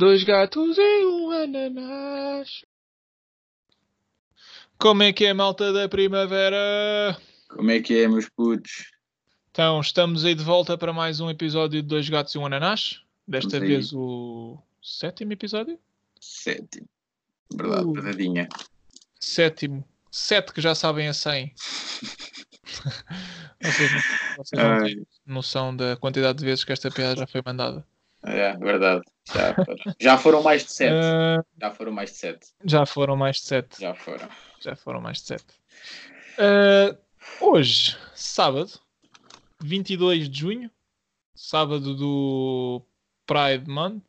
Dois gatos e um ananás. Como é que é, malta da primavera? Como é que é, meus putos? Então, estamos aí de volta para mais um episódio de Dois Gatos e um Ananás. Desta Estamos aí. vez o sétimo episódio? Sétimo. Verdade, Uh. Sétimo. Sete que já sabem a 100. vocês não, vocês não têm noção da quantidade de vezes que esta piada já foi mandada. É, verdade. Já foram, já foram mais de sete. Ah, Já foram mais de sete. já foram mais de sete. Já foram. Já foram mais de 7. hoje, sábado, 22 de junho, sábado do Pride Month,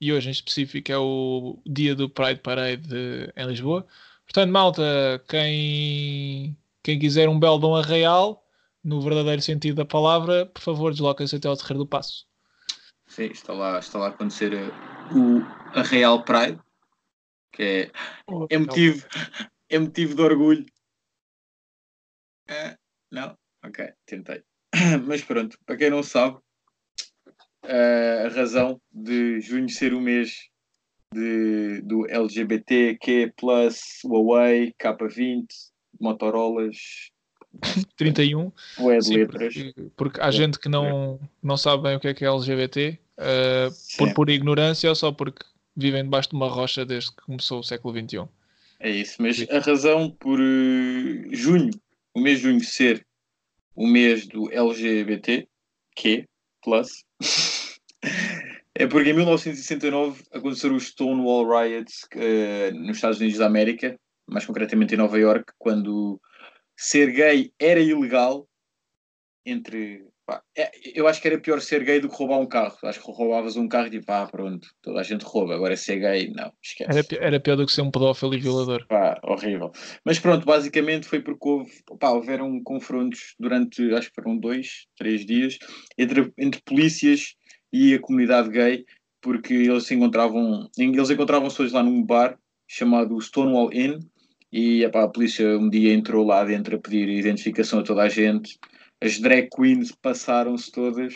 e hoje em específico é o dia do Pride Parade em Lisboa. Portanto, malta, quem, quem quiser um belo Dom Arraial, no verdadeiro sentido da palavra, por favor, desloquem-se até ao Terreiro do Passo. Sim, está lá, está lá a acontecer uh, o a Real Pride, que é, é, motivo, é motivo de orgulho. Ah, não? Ok, tentei. Mas pronto, para quem não sabe, ah, a razão de junho ser o mês de, do LGBTQ, Huawei, K20, Motorolas, 31. bué de Sim, letras. porque, porque há gente que não, não sabe bem o que é que é LGBT, uh, por, Sim. por ignorância ou só porque vivem debaixo de uma rocha desde que começou o século XXI. É isso, mas a razão por eh, junho, o mês de junho ser o mês do LGBT, que plus, é porque em 1969 aconteceram os Stonewall Riots eh, nos Estados Unidos da América, mais concretamente em Nova York, quando ser gay era ilegal entre. pá, é- eu acho que era pior ser gay do que roubar um carro. Acho que roubavas um carro e tipo, ah, pronto, toda a gente rouba. Agora ser gay, não, esquece. Era, pi- era pior do que ser um pedófilo e violador. Pá, horrível. Mas pronto, basicamente foi porque houve, pá, houveram confrontos durante, acho que foram dois, três dias, entre, entre polícias e a comunidade gay, porque eles se encontravam, eles encontravam pessoas lá num bar chamado Stonewall Inn, e epá, a polícia um dia entrou lá dentro a pedir identificação a toda a gente. As drag queens passaram-se todas,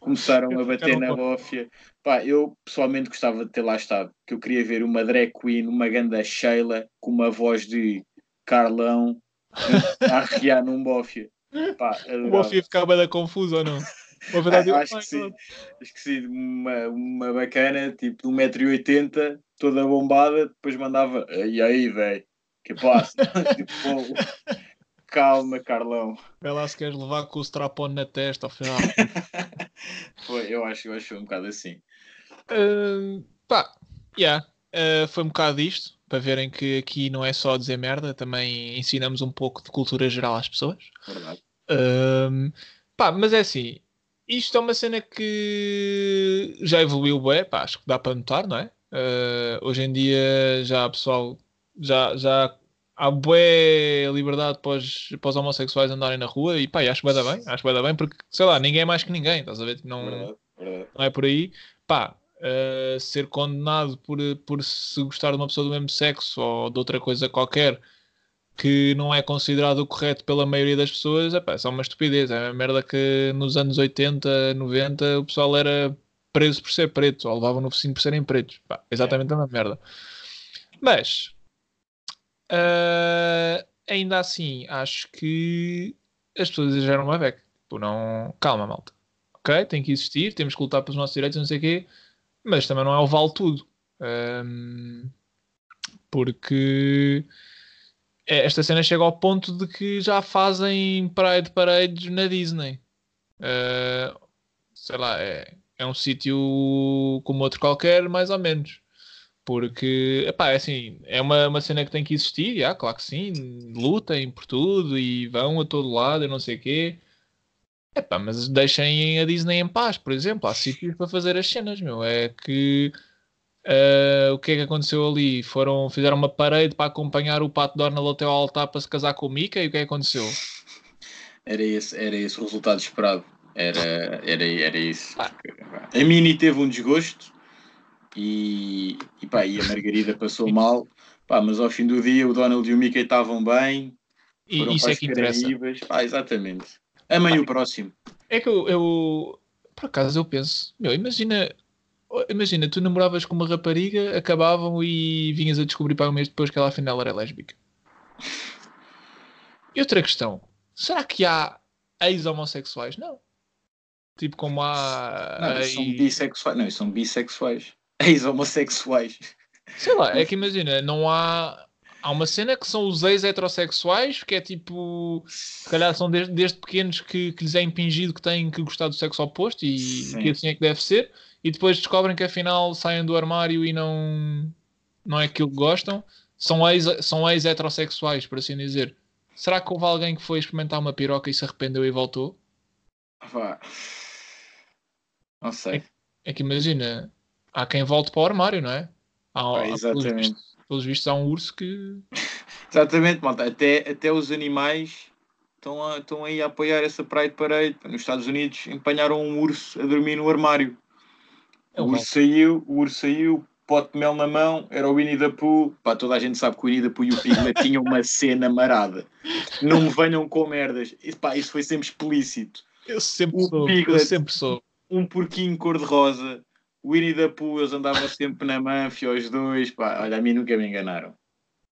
começaram a bater na bófia. Pá, eu pessoalmente gostava de ter lá estado, que eu queria ver uma drag queen, uma ganda Sheila, com uma voz de Carlão, a arrear num bófia. Pá, O adorava. Boff ia ficar bem confuso ou não? Uma verdade, Ah, acho que sim. Acho que sim, uma, uma bacana, tipo de 1,80m, toda bombada, depois mandava, e aí, velho, que passa? tipo, calma, Carlão. Vê lá se queres levar com o strapon na testa ao final. Foi, eu acho, eu acho um bocado assim. Uh, pá, yeah, uh, foi um bocado isto, para verem que aqui não é só dizer merda, também ensinamos um pouco de cultura geral às pessoas. Verdade. Um, pá, mas é assim, isto é uma cena que já evoluiu bem, pá, acho que dá para notar, não é? Uh, hoje em dia já há pessoal, já, já há bué liberdade para os, para os homossexuais andarem na rua e pá, acho que vai dar bem, acho que vai dar bem porque, sei lá, ninguém é mais que ninguém, estás a ver? Não, Verdade, verdade. não é por aí. Pá, uh, ser condenado por, por se gostar de uma pessoa do mesmo sexo ou de outra coisa qualquer que não é considerado o correto pela maioria das pessoas, é pá, é só uma estupidez. É uma merda que nos anos 80, 90 o pessoal era preso por ser preto ou levavam no focinho por serem pretos. Pá, exatamente a mesma merda. Mas, uh, ainda assim, acho que as pessoas exageram uma beca. Tipo, não... Calma, malta ok, tem que existir, temos que lutar pelos nossos direitos, não sei o quê, mas também não é o vale tudo. Ahm, porque é- esta cena chega ao ponto de que já fazem Pride Parades na Disney. Ah, sei lá, é, é um sítio como outro qualquer, mais ou menos. Porque, epá, é assim, é uma, uma cena que tem que existir, já, claro que sim, lutem por tudo e vão a todo lado e não sei o quê. Epá, mas deixem a Disney em paz, por exemplo. Há sítios para fazer as cenas, meu. É que ah, o que é que aconteceu ali? Foram, fizeram uma parede para acompanhar o Pato Donald até ao altar para se casar com o Mickey e o que é que aconteceu? Era esse, era esse o resultado esperado. Era, era, era isso. Ah. A Mini teve um desgosto e, e, pá, e a Margarida passou mal. Pá, mas ao fim do dia o Donald e o Mickey estavam bem. E foram isso é que interessa. Pá, exatamente. Amem o próximo. É que eu, eu- por acaso eu penso, meu, imagina imagina, tu namoravas com uma rapariga, acabavam e vinhas a descobrir para um mês depois que ela afinal era lésbica. E outra questão, será que há ex-homossexuais? Não. Tipo como há. Não, são bissexuais. Não, são bissexuais. Ex-homossexuais. Sei lá, é que imagina, não há. Há uma cena que são os ex-heterossexuais, que é tipo. Se calhar são desde, desde pequenos que, que lhes é impingido que têm que gostar do sexo oposto e Sim. que assim é que deve ser, e depois descobrem que afinal saem do armário e não. Não é aquilo que gostam. São ex-heterossexuais, são ex -heterossexuais, por assim dizer. Será que houve alguém que foi experimentar uma piroca e se arrependeu e voltou? Vá. Não sei. É, é, que imagina, há quem volte para o armário, não é? Há, ah, exatamente. Pelos vistos, pelos vistos, há um urso que. exatamente, malta. Até, até os animais estão, a, estão aí a apoiar essa Pride Parade. Nos Estados Unidos empanharam um urso a dormir no armário. É o urso saiu, o urso saiu, pote de mel na mão, era o Winnie the Pooh. Pá, toda a gente sabe que o Winnie the Pooh e o Piglet tinham uma cena marada. Não me venham com merdas. Pá, isso foi sempre explícito. Eu sempre o sou. Piglet, eu sempre sou. Um porquinho cor-de-rosa. O Winnie the Pooh, eles andavam sempre na manfia, os dois. Pá, olha, a mim nunca me enganaram.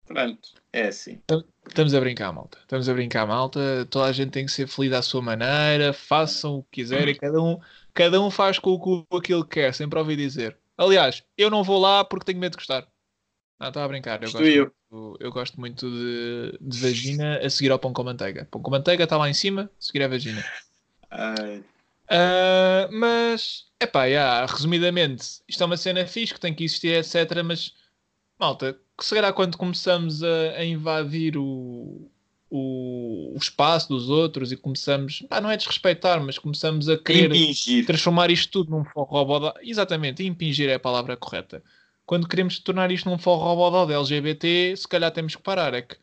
Pronto, é assim. Estamos a brincar, malta. Estamos a brincar, malta. Toda a gente tem que ser feliz à sua maneira. Façam o que quiserem. Cada um, cada um faz com o cu aquilo que quer. Sempre ouvi dizer. Aliás, eu não vou lá porque tenho medo de gostar. Ah, estava a brincar. Eu gosto, eu. Muito, eu gosto muito de, de, vagina a seguir ao pão com manteiga. Pão com manteiga está lá em cima, a seguir a vagina. Uh, mas, é pá, yeah, resumidamente, isto é uma cena fixe que tem que existir, etc. Mas, malta, que será quando começamos a, a invadir o, o, o, espaço dos outros e começamos, pá, não é desrespeitar, mas começamos a querer impingir. transformar isto tudo num forró Exatamente, impingir é a palavra correta. Quando queremos tornar isto num forró de LGBT, se calhar temos que parar. É que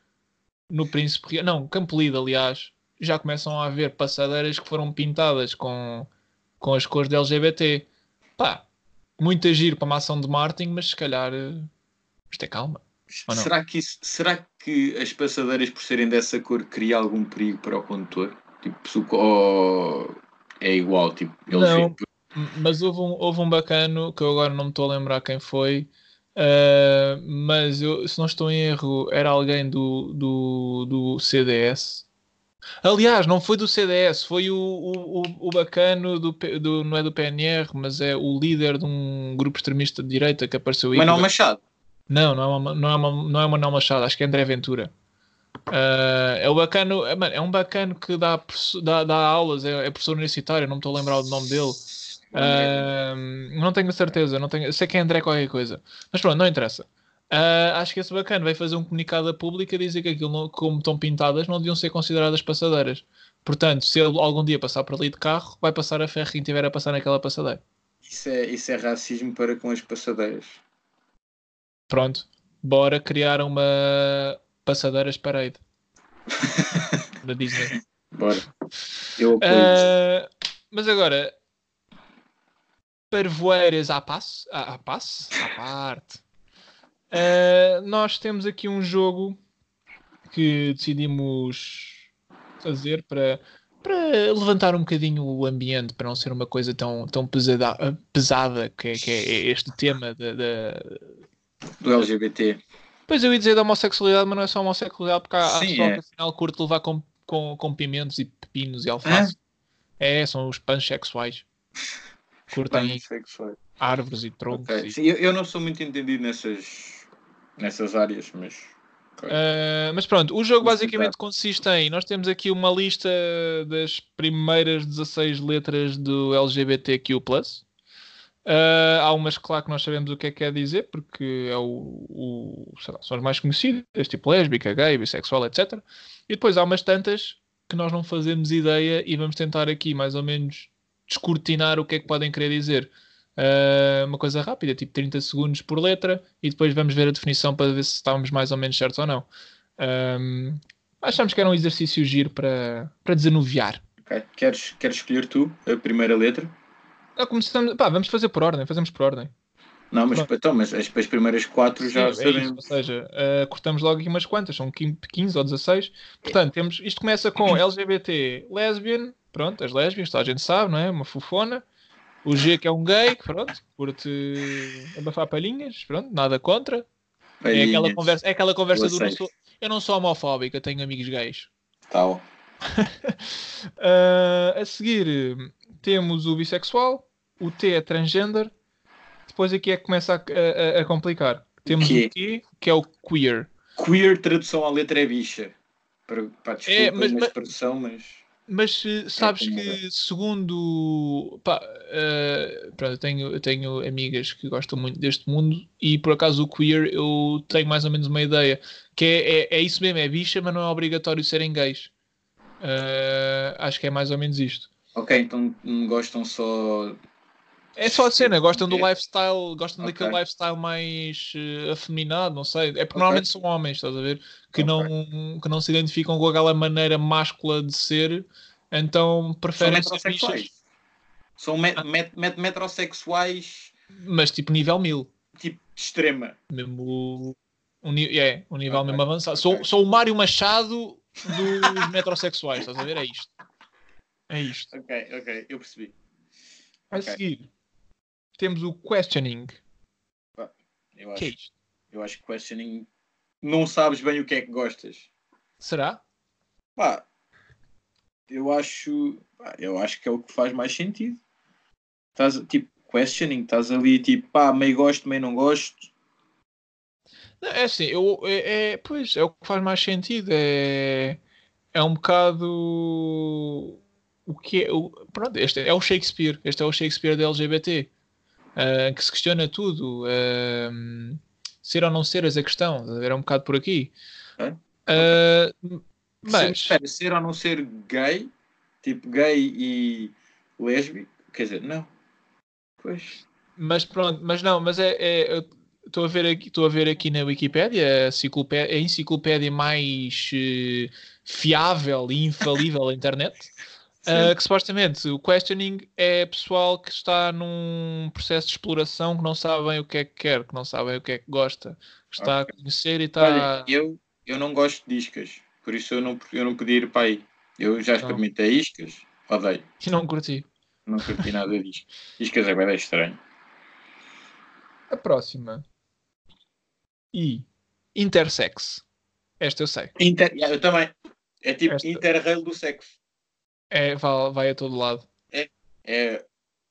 no Príncipe não, Campo Lido, aliás, já começam a haver passadeiras que foram pintadas com, com as cores de LGBT. Pá, muito agir para uma ação de marketing, mas se calhar eh, isto é calma. Será que, isso, será que as passadeiras, por serem dessa cor, criam algum perigo para o condutor? Tipo, ou é igual? Tipo, eles não, mas houve um, houve um bacano que eu agora não me estou a lembrar quem foi. Uh, mas eu, se não estou em erro, era alguém do, do, do CDS. Aliás, não foi do CDS, foi o, o, o bacano do, do, não é do PNR, mas é o líder de um grupo extremista de direita que apareceu aí. Manuel Machado. Não, não é, uma, não, é uma, não é Manuel Machado, acho que é André Ventura. Uh, é o bacano, é, é, um bacano que dá, dá, dá aulas, é, é, professor universitário, não me estou a lembrar o nome dele. Uh, não tenho certeza, não tenho, sei que é André qualquer coisa. Mas pronto, não interessa. Uh, acho que esse bacana vai fazer um comunicado à pública a dizer que aquilo, não, como estão pintadas, não deviam ser consideradas passadeiras. Portanto, se ele algum dia passar por ali de carro, vai passar a ferro quem tiver a passar naquela passadeira. Isso é, isso é racismo para com as passadeiras. Pronto, bora criar uma passadeiras parade da Disney. Bora. Eu uh, mas agora, parvoeiras à passe, à, à passe, à parte. Uh, nós temos aqui um jogo que decidimos fazer para, para levantar um bocadinho o ambiente, para não ser uma coisa tão, tão pesada, pesada que, é, que é este tema da, do LGBT. Pois eu ia dizer da homossexualidade, mas não é só homossexualidade, porque há, Sim, há pessoal é. que afinal curte levar com, com, com pimentos e pepinos e alface. É, é são os pansexuais. Curtem árvores e troncos. Okay. E... Sim, eu, eu, não sou muito entendido nessas, nessas áreas, mas. Uh, mas pronto, o jogo basicamente consiste em. Nós temos aqui uma lista das primeiras 16 letras do LGBTQ. Uh, há umas, claro, que nós sabemos o que é que quer dizer, porque é o, o lá, são as mais conhecidas, tipo lésbica, gay, bissexual, etc. E depois há umas tantas que nós não fazemos ideia e vamos tentar aqui mais ou menos descortinar o que é que podem querer dizer. Uh, uma coisa rápida, tipo 30 segundos por letra, e depois vamos ver a definição para ver se estamos mais ou menos certos ou não. Um, achamos que era um exercício giro para, para desanuviar. Okay. Queres, queres escolher tu a primeira letra? Ah, começamos, pá, vamos fazer por ordem, fazemos por ordem. Não, mas, então, mas as, as primeiras quatro já Sim, sabemos. É ou seja, uh, cortamos logo aqui umas quantas, são 15 ou 16. Portanto, temos, isto começa com LGBT, lesbian, pronto, as lésbias, toda a gente sabe, não é? Uma fofona. O G que é um gay, pronto, curte abafar palhinhas, pronto, nada contra. É aquela conversa, é aquela conversa do não sou, eu não sou homofóbico, eu tenho amigos gays. Tal. uh, a seguir temos o bissexual, o T é transgender, depois aqui é que começa a, a, a complicar. Temos o, o Q, que é o queer. Queer, tradução à letra é bicha. Para, para desculpa é, mas, mas, tradução, mas... Mas eh, sabes é que, segundo. Pá, uh, pronto, eu tenho, eu tenho amigas que gostam muito deste mundo e por acaso o queer eu tenho mais ou menos uma ideia. Que é, é, é isso mesmo, é bicha, mas não é obrigatório serem gays. Uh, acho que é mais ou menos isto. Ok, então gostam só é só a cena, gostam do lifestyle, gostam okay. daquele lifestyle mais uh, afeminado, não sei. É porque okay. normalmente são homens, estás a ver? Que, okay. não, que não se identificam com aquela maneira máscula de ser, então preferem são ser bichas. São met, met, met, metrosexuais. Mas tipo nível 1000. Tipo extrema. Mesmo. Um, é, um nível mesmo avançado. Sou, sou o Mário Machado dos metrosexuais, estás a ver? É isto. É isto. Ok, ok, eu percebi. A seguir, temos o questioning. eu acho, que é isto? Eu acho que questioning não sabes bem o que é que gostas. Será? Pá, eu acho, pá, eu acho que é o que faz mais sentido. Estás tipo questioning, estás ali tipo, pá, meio gosto, meio não gosto. Não, é assim, eu, é, é, pois, é o que faz mais sentido. É, é um bocado o que é. O, pronto, este é o Shakespeare. Este é o Shakespeare da LGBT uh, que se questiona tudo. Uh, ser ou não ser a questão. Era um bocado por aqui. É? Uh, mas. Espera, ser ou não ser gay, tipo gay e lésbico, quer dizer, não. Pois. Mas pronto, mas não, mas é. é estou a ver aqui, estou a ver aqui na Wikipédia a enciclopédia, a enciclopédia mais uh, fiável e infalível da internet. Uh, que supostamente o questioning é pessoal que está num processo de exploração que não sabem o que é que quer, que não sabem o que é que gosta, que está okay. a conhecer e está. Olha, eu, eu não gosto de iscas, por isso eu não, eu não podia ir para aí. Eu já experimentei não. iscas, odeio. E não curti. Não curti nada disso. Iscas é bem estranho. A próxima. E intersex. Esta eu sei. Inter... Eu também. É tipo Esta... interrail do sexo. É, vai, vai a todo lado. É, é,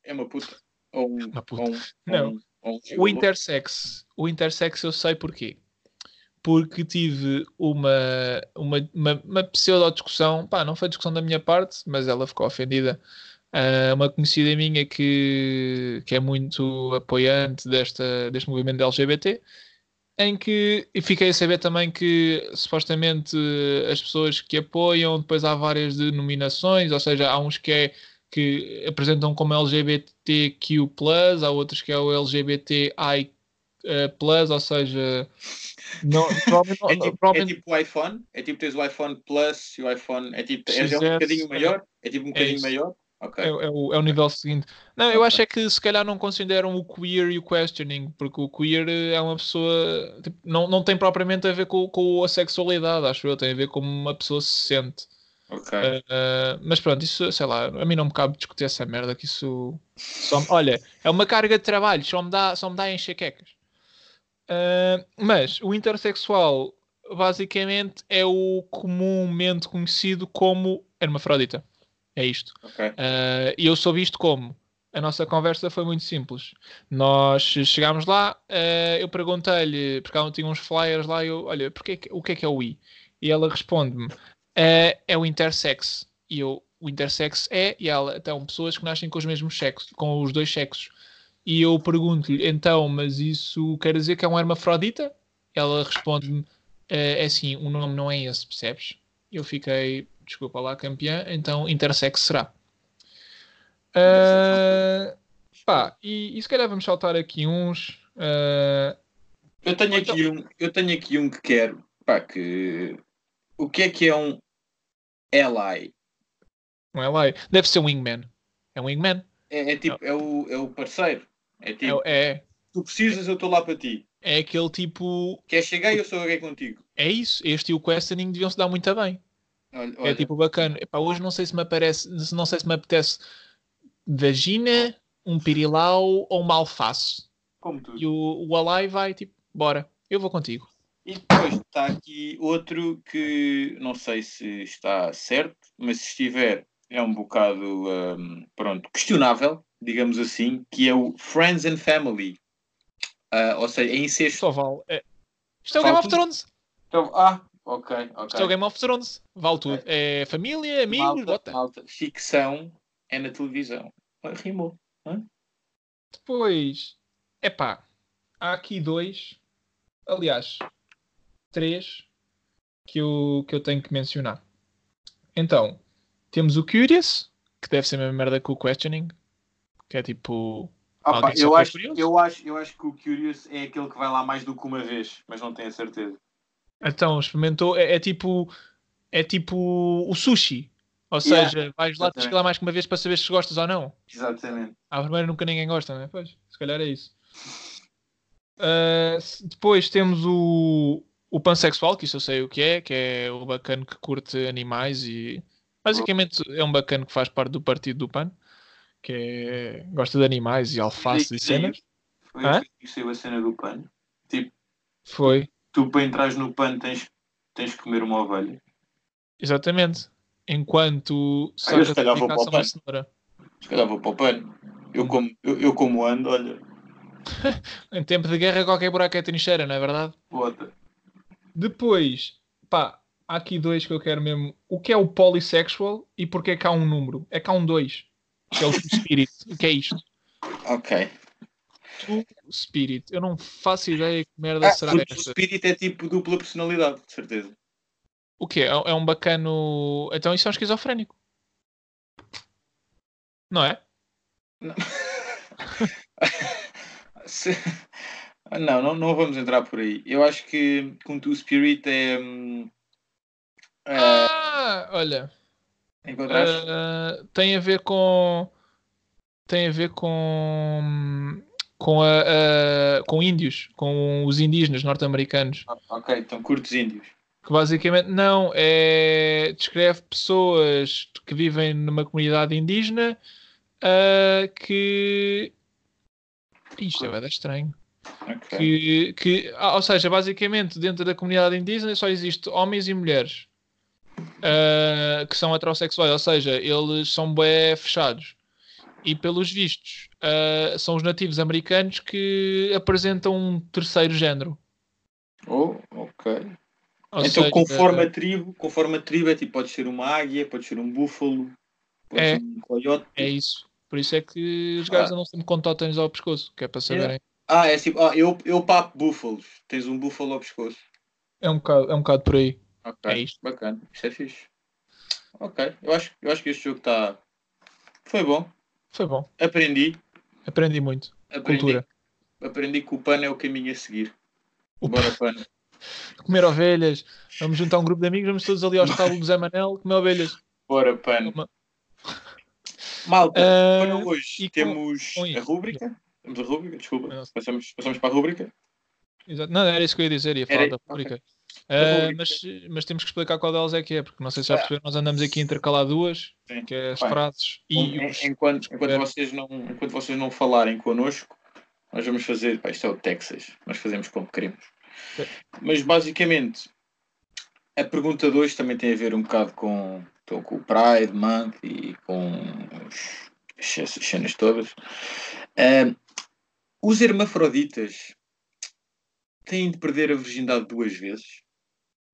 é uma puta. Ou um, uma puta. Ou um, não. Um, ou o intersex. O intersex eu sei porquê. Porque tive uma, uma, uma, uma pseudo-discussão, pá, não foi discussão da minha parte, mas ela ficou ofendida. Uh, uma conhecida minha que, que é muito apoiante desta, deste movimento LGBT em que e fiquei a saber também que supostamente as pessoas que apoiam, depois há várias denominações, ou seja, há uns que, é, que apresentam como LGBTQ, há outros que é o LGBTI, plus, ou seja, não, é, tipo, provavelmente... é tipo o iPhone, é tipo tens o iPhone Plus e o iPhone é tipo é, é um bocadinho maior, é tipo um é bocadinho maior. Okay. É, é, o, é o nível seguinte. Não, eu okay. acho é que se calhar não consideram o queer e o questioning, porque o queer é uma pessoa. Tipo, não, não tem propriamente a ver com, com a sexualidade, acho eu, tem a ver com uma pessoa se sente. Ok. Uh, uh, mas pronto, isso, sei lá, a mim não me cabe discutir essa merda, que isso. Só, olha, é uma carga de trabalho, só me dá, só me dá enxaquecas. Uh, mas o intersexual basicamente é o comumente conhecido como hermafrodita. É isto. Okay. Uh, e eu soube isto como? A nossa conversa foi muito simples. Nós chegámos lá, uh, eu perguntei-lhe, porque ela tinha uns flyers lá, eu, olha, porque, o que é que é o I? E ela responde-me, uh, é o intersex. E eu, o intersex é, e ela, então, pessoas que nascem com os mesmos sexos, com os dois sexos. E eu pergunto-lhe, então, mas isso quer dizer que é um hermafrodita? Ela responde-me, é assim, o nome não é esse, percebes? Eu fiquei, desculpa lá, campeã, então intersex será. Uh, pá, e, e se calhar vamos saltar aqui uns. Uh... Eu, tenho então... aqui um, eu tenho aqui um que quero. Pá, que. O que é que é um ally? Um ally? Deve ser um wingman. É um wingman? É, é tipo, é o, é o parceiro. É tipo. É, é. Tu precisas, eu estou lá para ti. É aquele tipo. Quer chegar e eu sou alguém contigo. É isso. Este e o questioning deviam se dar muito bem. Olha, É tipo bacana. Epá, hoje não sei se me aparece, não sei se me apetece vagina um pirilau ou uma alface. Como tudo. E o, o Alai vai tipo, bora, eu vou contigo. E depois está aqui outro que não sei se está certo, mas se estiver é um bocado um, pronto, questionável, digamos assim, que é o Friends and Family. Uh, ou seja, é incesto. Só vale. É... Isto é o Game of Thrones. Então, ah, ok, ok. Isto é o Game of Thrones. Vale tudo. É família, amigos, malta, bota. malta. Ficção é na televisão. Ah, Rimou. Hã? Depois, epá, há aqui dois, aliás, três que eu, que eu tenho que mencionar. Então, temos o Curious, que deve ser a mesma merda que o Questioning, que é tipo. Ah, pá, só eu, acho, eu, acho, eu acho que o Curious é aquele que vai lá mais do que uma vez, mas não tenho a certeza. Então, experimentou, é, é tipo. É tipo o sushi. Ou Yeah, seja, vais lá, tens que ir lá mais que uma vez para saber se gostas ou não. Exatamente. À primeira nunca ninguém gosta, né? Pois, se calhar é isso. Uh, depois temos o, o pansexual, que isso eu sei o que é, que é o bacana que curte animais e basicamente é um bacana que faz parte do partido do PAN, que é, gosta de animais e alface e cenas. Foi Hã? que saiu a cena do pano. Tipo, Foi, tu para entrares no pano tens, tens que comer uma ovelha. exatamente. Enquanto Ah, eu se calhar vou para o picação PAN. à cenoura. Se calhar vou para o pano. Hum. Eu como, eu, eu como ando, olha, Em tempo de guerra qualquer buraco é trincheira, não é verdade? bota. Depois, pá, há aqui dois que eu quero mesmo. O que é o polysexual e porque é que há um número? É que há um dois. Que é o Spirit. O que é isto? Ok. Two Spirit. Eu não faço ideia que merda Ah, será porque o esta. Spirit é tipo dupla personalidade, de certeza. O quê? É, é um bacano. Então isso é um esquizofrénico. Não é? Se- Ah, Não, não, não vamos entrar por aí. Eu acho que com Two Spirit é. hum, é Ah, olha. ah, tem a ver com. Tem a ver com. Com, a, a- com índios, com os indígenas norte-americanos. Ah, ok, então curtos índios. Que basicamente não é descreve pessoas que vivem numa comunidade indígena ah, que isto é estranho Ok. que, que ah, ou seja basicamente dentro da comunidade indígena só existe homens e mulheres ah, que são heterossexuais ou seja eles são bem fechados e pelos vistos ah, são os nativos americanos que apresentam um terceiro género Oh, ok. Ou então, seja, conforme a tribo, conforme a tribo é tipo, pode ser uma águia, pode ser um búfalo, pode É. ser um coiote. É isso. Por isso é que os gajos Ah. andam sempre com tótems ao pescoço, que é para saberem. Ah, é tipo, ah, eu, eu papo búfalos. Tens um búfalo ao pescoço. É um bocado, é um bocado por aí. Ok, É isto. bacana. Isto é fixe. Ok, eu acho, eu acho que este jogo está. Foi bom. Foi bom. Aprendi. Aprendi muito. Aprendi, Cultura. aprendi que o pano é o caminho a seguir. O Bora, pano. Comer ovelhas. Vamos juntar um grupo de amigos, vamos todos ali ao estábulo do Zé Manel comer ovelhas. Bora, pano. Uma- Malta, Ah, para hoje com- temos com a rúbrica. Temos a rúbrica, desculpa. Passamos, passamos para a rúbrica. Exato. Não, era isso que eu ia dizer, ia falar Era- da rubrica. ok. Rubrica. mas, mas temos que explicar qual delas é que é, porque não sei se já Ah. perceberam, nós andamos aqui a intercalar duas, Sim. que é as Bem, frases e os... enquanto, enquanto, vocês não, enquanto vocês não falarem connosco, nós vamos fazer. Pá, isto é o Texas, nós fazemos como queremos. Ok. Mas basicamente, a pergunta 2 também tem a ver um bocado com, com o Pride Month e com os- essas cenas todas. Ah, os hermafroditas têm de perder a virgindade duas vezes?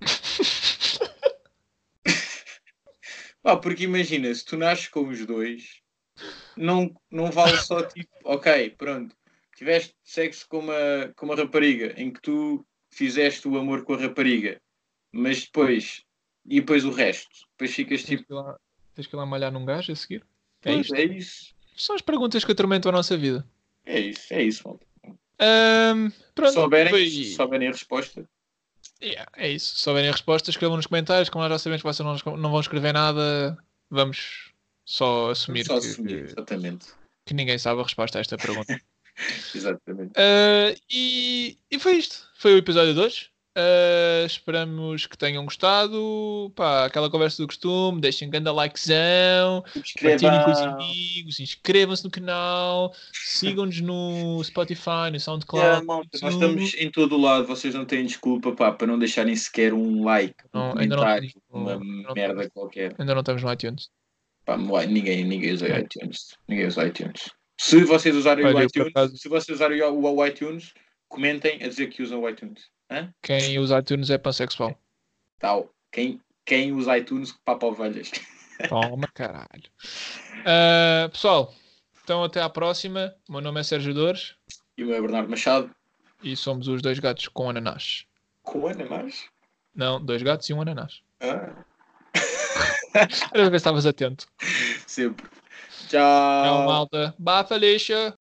Pá, porque imagina, se tu nasces com os dois, não, não vale só tipo, ok, pronto, tiveste sexo com uma, com uma rapariga em que tu fizeste o amor com a rapariga, mas depois, e depois o resto, depois ficas Tens tipo, que ir lá, tens que ir lá malhar num gajo a seguir. É "Pois, é isso, São as perguntas que atormentam a nossa vida. é isso, é isso, malta. Ahm, pronto, souberem, foi- se souberem a resposta, Yeah, é isso. Se souberem a resposta, escrevam nos comentários. Como nós já sabemos que vocês não, não vão escrever nada, vamos só assumir, só que, assumir, exatamente, que ninguém sabe a resposta a esta pergunta. exatamente. Ah, e, e foi isto. Foi o episódio 2. Uh, esperamos que tenham gostado. Pá, aquela conversa do costume. Deixem um grande likezão. Partilhem com os amigos. Inscrevam-se no canal. Sigam-nos no Spotify, no SoundCloud. Yeah, nós estamos em todo o lado. Vocês não têm desculpa pá, para não deixarem sequer um like. Não, um ainda não uma não, merda qualquer. Ainda não estamos no iTunes. Pá, ninguém, ninguém usa é. iTunes. Ninguém usa iTunes. Se vocês usarem Olha, o iTunes, se vocês usarem o, o iTunes, comentem a dizer que usam o iTunes. Hã? Quem usa iTunes é pansexual. Tal. Quem, quem usa iTunes, papa ovelhas. Toma, caralho. Uh, pessoal, então até à próxima. O meu nome é Sérgio Dores. E o meu é Bernardo Machado. E somos os dois gatos com ananás. Com ananás? Não, dois gatos e um ananás. Ah. Era ver se estavas atento. Sempre. Tchau. Tchau, malta. Bafa, lixa.